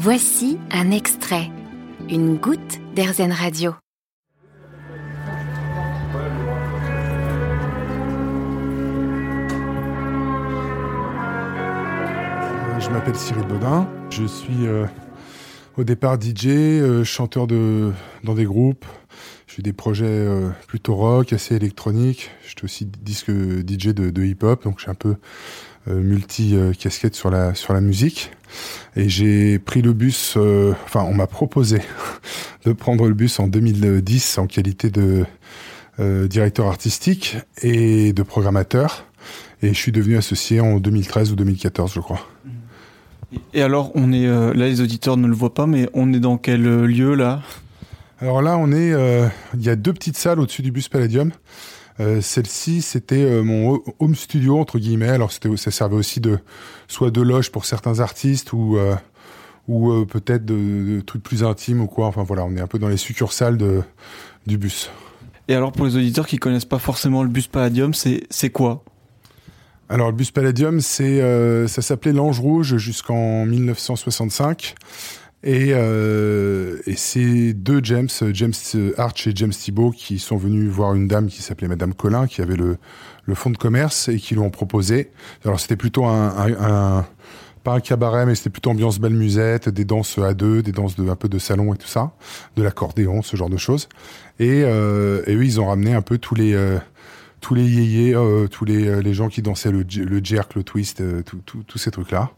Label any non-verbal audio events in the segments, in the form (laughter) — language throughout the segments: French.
Voici un extrait, une goutte d'Airzen Radio. Je m'appelle Cyril Baudin. Je suis euh, au départ DJ, euh, chanteur dans des groupes. Je fais des projets euh, plutôt rock, assez électroniques. Je aussi disque DJ de, de hip-hop, donc suis un peu multi-casquette sur la, sur la musique. Et j'ai pris le bus, enfin on m'a proposé (laughs) de prendre le bus en 2010 en qualité de directeur artistique et de programmateur. Et je suis devenu associé en 2013 ou 2014, je crois. Et alors, on est euh, là, les auditeurs ne le voient pas, mais on est dans quel euh, lieu là? Alors là, on est. Euh, il y a deux petites salles au-dessus du bus Palladium. Celle-ci, c'était mon home studio entre guillemets. Alors, c'était, ça servait aussi de soit de loge pour certains artistes ou ou peut-être de, trucs plus intimes ou quoi. Enfin voilà, on est un peu dans les succursales de, du bus. Et alors, pour les auditeurs qui connaissent pas forcément le bus Palladium, c'est c'est quoi? Alors le bus Palladium, c'est euh, ça s'appelait l'Ange Rouge jusqu'en 1965. Et, euh, et c'est deux James, James Arch et James Thibault, qui sont venus voir une dame qui s'appelait Madame Collin, qui avait le, le fonds de commerce et qui lui ont proposé. Alors c'était plutôt un, un, pas un cabaret, mais c'était plutôt ambiance belle musette, des danses à deux, des danses de un peu de salon et tout ça, de l'accordéon, ce genre de choses. Et, euh, et eux, ils ont ramené un peu tous les euh, tous les yéyés, euh, tous les, euh, les gens qui dansaient le, jerk, le twist, euh, tous ces trucs-là,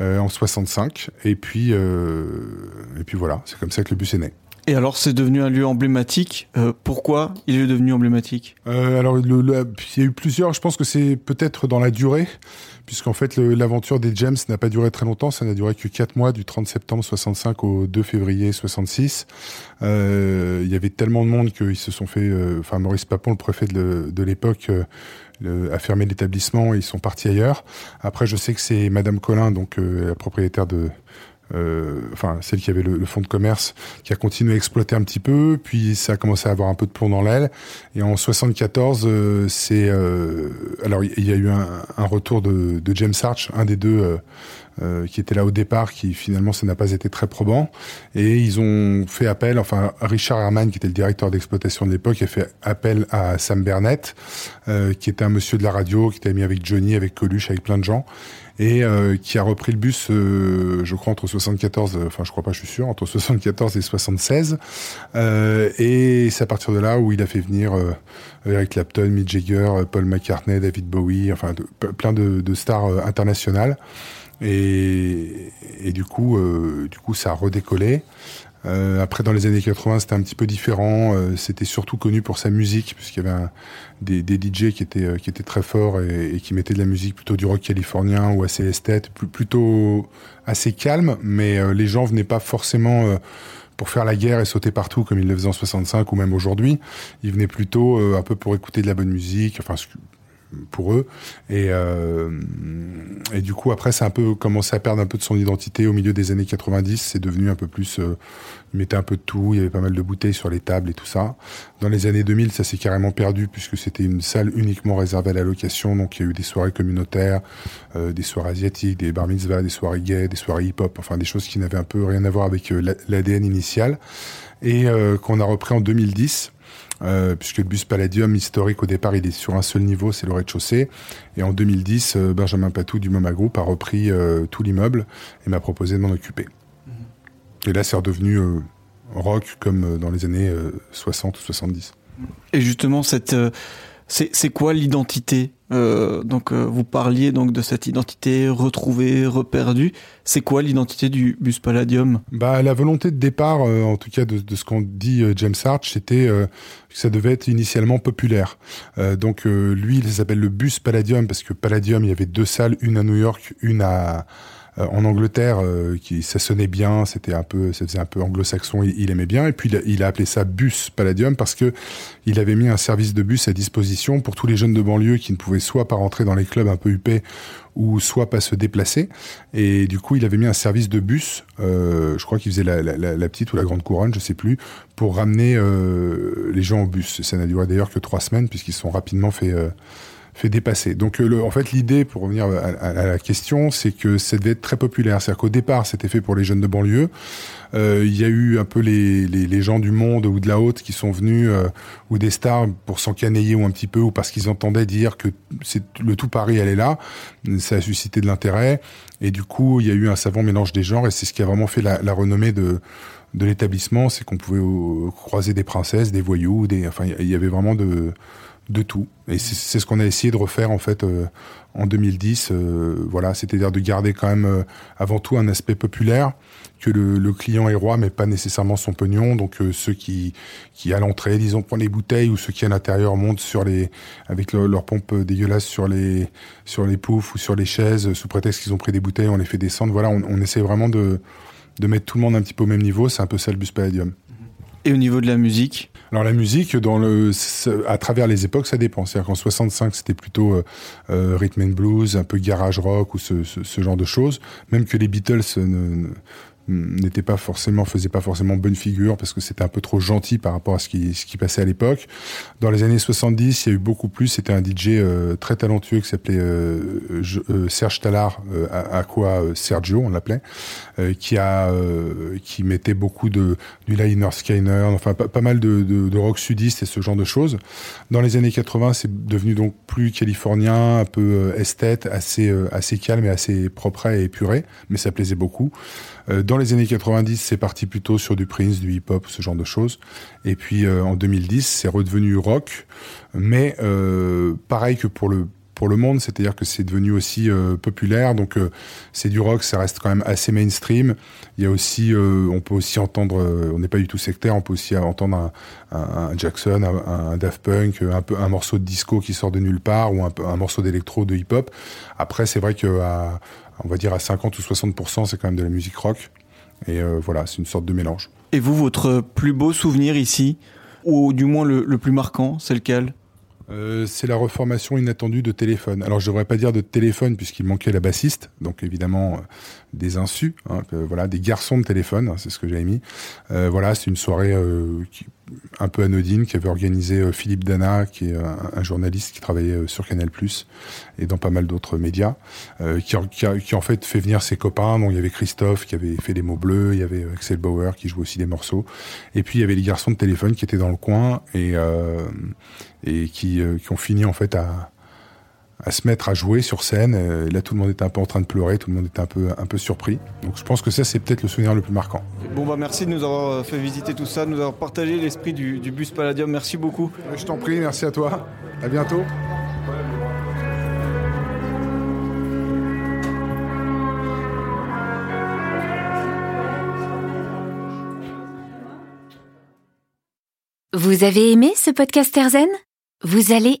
en 65. Et puis, et puis voilà, c'est comme ça que le bus est né. Et alors, c'est devenu un lieu emblématique. pourquoi il est devenu emblématique? Alors, il y a eu plusieurs. Je pense que c'est peut-être dans la durée puisqu'en fait l'aventure des James n'a pas duré très longtemps, ça n'a duré que 4 mois, du 30 septembre 65 au 2 février 66. Euh, il y avait tellement de monde qu'ils se sont fait, euh, enfin Maurice Papon, le préfet de, l'époque, euh, a fermé l'établissement ils sont partis ailleurs. Après, je sais que c'est Madame Collin, donc euh, la propriétaire de euh, enfin celle qui avait le, fonds de commerce, qui a continué à exploiter un petit peu, puis ça a commencé à avoir un peu de plomb dans l'aile. Et en 74, euh, c'est euh, alors il y a eu un, retour de, James Arch, un des deux qui était là au départ, qui finalement ça n'a pas été très probant. Et ils ont fait appel, enfin Richard Herman, qui était le directeur d'exploitation de l'époque, a fait appel à Sam Burnett, qui était un monsieur de la radio, qui était mis avec Johnny, avec Coluche, avec plein de gens et euh, qui a repris le bus, euh, je crois entre 74, enfin je crois pas, je suis sûr, entre 74 et 76. Euh, et c'est à partir de là où il a fait venir Eric Clapton, Mick Jagger, Paul McCartney, David Bowie, enfin plein de, de stars internationales. Et, et, du coup, du coup, ça a redécollé. Euh, après, dans les années 80, c'était un petit peu différent. Euh, c'était surtout connu pour sa musique, puisqu'il y avait des, des, DJ qui étaient, euh, qui étaient très forts et, qui mettaient de la musique plutôt du rock californien ou assez esthète, plutôt assez calme, mais les gens venaient pas forcément pour faire la guerre et sauter partout comme ils le faisaient en 65 ou même aujourd'hui. Ils venaient plutôt un peu pour écouter de la bonne musique, pour eux. Et, euh, et du coup, après, a un peu commencé à perdre un peu de son identité au milieu des années 90. C'est devenu un peu plus. Euh, il mettait un peu de tout. Il y avait pas mal de bouteilles sur les tables et tout ça. Dans les années 2000, ça s'est carrément perdu puisque c'était une salle uniquement réservée à la location. Donc, il y a eu des soirées communautaires, euh, des soirées asiatiques, des bar mitzvahs, des soirées gays, des soirées hip-hop. Enfin, des choses qui n'avaient un peu rien à voir avec euh, l'ADN initial. Et euh, qu'on a repris en 2010. Euh, puisque le bus Palladium historique au départ il est sur un seul niveau, c'est le rez-de-chaussée. Et en 2010, euh, Benjamin Patou du MoMA Group a repris euh, tout l'immeuble et m'a proposé de m'en occuper. Et là, c'est redevenu rock comme dans les années 60 ou 70. Et justement, cette c'est quoi l'identité euh, Donc euh, vous parliez donc de cette identité retrouvée, reperdue. C'est quoi l'identité du bus Palladium? Bah la volonté de départ, euh, en tout cas de, de ce qu'on dit James Arch, c'était que ça devait être initialement populaire. donc lui, il s'appelle le bus Palladium parce que Palladium, il y avait deux salles, une à New York, une à euh, en Angleterre, euh, qui, ça sonnait bien, c'était un peu, ça faisait un peu anglo-saxon, il, aimait bien. Et puis il a, appelé ça bus Palladium parce que il avait mis un service de bus à disposition pour tous les jeunes de banlieue qui ne pouvaient soit pas rentrer dans les clubs un peu huppés ou soit pas se déplacer. Et du coup, il avait mis un service de bus, euh, je crois qu'il faisait la, petite ou la grande couronne, je sais plus, pour ramener euh, les gens au bus. Ça n'a duré d'ailleurs que trois semaines puisqu'ils sont rapidement fait fait dépasser. Donc le, en fait l'idée, pour revenir à, la question, c'est que ça devait être très populaire. C'est-à-dire qu'au départ c'était fait pour les jeunes de banlieue. Euh, il y a eu un peu les, les, les, gens du monde ou de la haute qui sont venus, euh, ou des stars pour s'encanailler ou un petit peu, ou parce qu'ils entendaient dire que c'est le tout Paris elle est là. Ça a suscité de l'intérêt. Et du coup, il y a eu un savant mélange des genres, et c'est ce qui a vraiment fait la, la renommée de, de l'établissement, c'est qu'on pouvait euh, croiser des princesses, des voyous, des, enfin, il y avait vraiment de, de tout. Et c'est ce qu'on a essayé de refaire en fait euh, en 2010. Euh, voilà, c'est-à-dire de garder quand même euh, avant tout un aspect populaire, que le, le, client est roi, mais pas nécessairement son pognon. Donc ceux qui qui à l'entrée, disons, prennent les bouteilles ou ceux qui à l'intérieur montent sur les avec leur pompe dégueulasse sur les sur les poufs ou sur les chaises sous prétexte qu'ils ont pris des bouteilles, on les fait descendre. Voilà, on, on essaie vraiment de de mettre tout le monde un petit peu au même niveau. C'est un peu ça le bus palladium. Et au niveau de la musique alors la musique, à travers les époques, ça dépend. C'est-à-dire qu'en 65, c'était plutôt euh, euh, rhythm and blues, un peu garage rock ou ce, ce, ce genre de choses. Même que les Beatles ne, n'était pas forcément faisait pas forcément bonne figure parce que c'était un peu trop gentil par rapport à ce qui ce qui passait à l'époque. Dans les années 70, il y a eu beaucoup plus, c'était un DJ euh, très talentueux qui s'appelait euh, euh, Serge Talard à, quoi Sergio on l'appelait qui a qui mettait beaucoup de du Liner Skyner, enfin pas, mal de, de, de, rock sudiste et ce genre de choses. Dans les années 80, c'est devenu donc plus californien, un peu esthète, assez assez calme et assez propre et épuré, mais ça plaisait beaucoup. Les années 90, c'est parti plutôt sur du Prince, du hip-hop, ce genre de choses. Et puis euh, en 2010, c'est redevenu rock, mais euh, pareil que pour le pour le monde, c'est-à-dire que c'est devenu aussi euh, populaire. Donc c'est du rock, ça reste quand même assez mainstream. Il y a aussi, on peut aussi entendre, on n'est pas du tout sectaire, on peut aussi entendre un, Jackson, un, Daft Punk, un morceau de disco qui sort de nulle part ou un, un morceau d'électro, de hip-hop. Après, c'est vrai que à, on va dire à 50 ou 60% c'est quand même de la musique rock. Et euh, voilà, c'est une sorte de mélange. Et vous, votre plus beau souvenir ici, ou du moins le, le plus marquant, c'est lequel? Euh, c'est la reformation inattendue de téléphone. Alors je devrais pas dire de téléphone puisqu'il manquait la bassiste, donc évidemment euh, des insus, hein, que, voilà, des garçons de téléphone, hein, c'est ce que j'avais mis. Euh, voilà, c'est une soirée qui, un peu anodine qui avait organisé euh, Philippe Dana, qui est un, un, journaliste qui travaillait euh, sur Canal+ et dans pas mal d'autres médias, qui, qui, en fait fait venir ses copains. Donc il y avait Christophe qui avait fait les mots bleus, il y avait Axel Bauer qui jouait aussi des morceaux, et puis il y avait les garçons de téléphone qui étaient dans le coin et et qui, euh, qui ont fini en fait à, à se mettre à jouer sur scène. Et là, tout le monde était un peu en train de pleurer, tout le monde était un peu, un peu surpris. Donc, je pense que ça, c'est peut-être le souvenir le plus marquant. Bon, bah, merci de nous avoir euh, fait visiter tout ça, de nous avoir partagé l'esprit du, du, bus Palladium. Merci beaucoup. Je t'en prie, merci à toi. À bientôt. Vous avez aimé ce podcast Erzen vous allez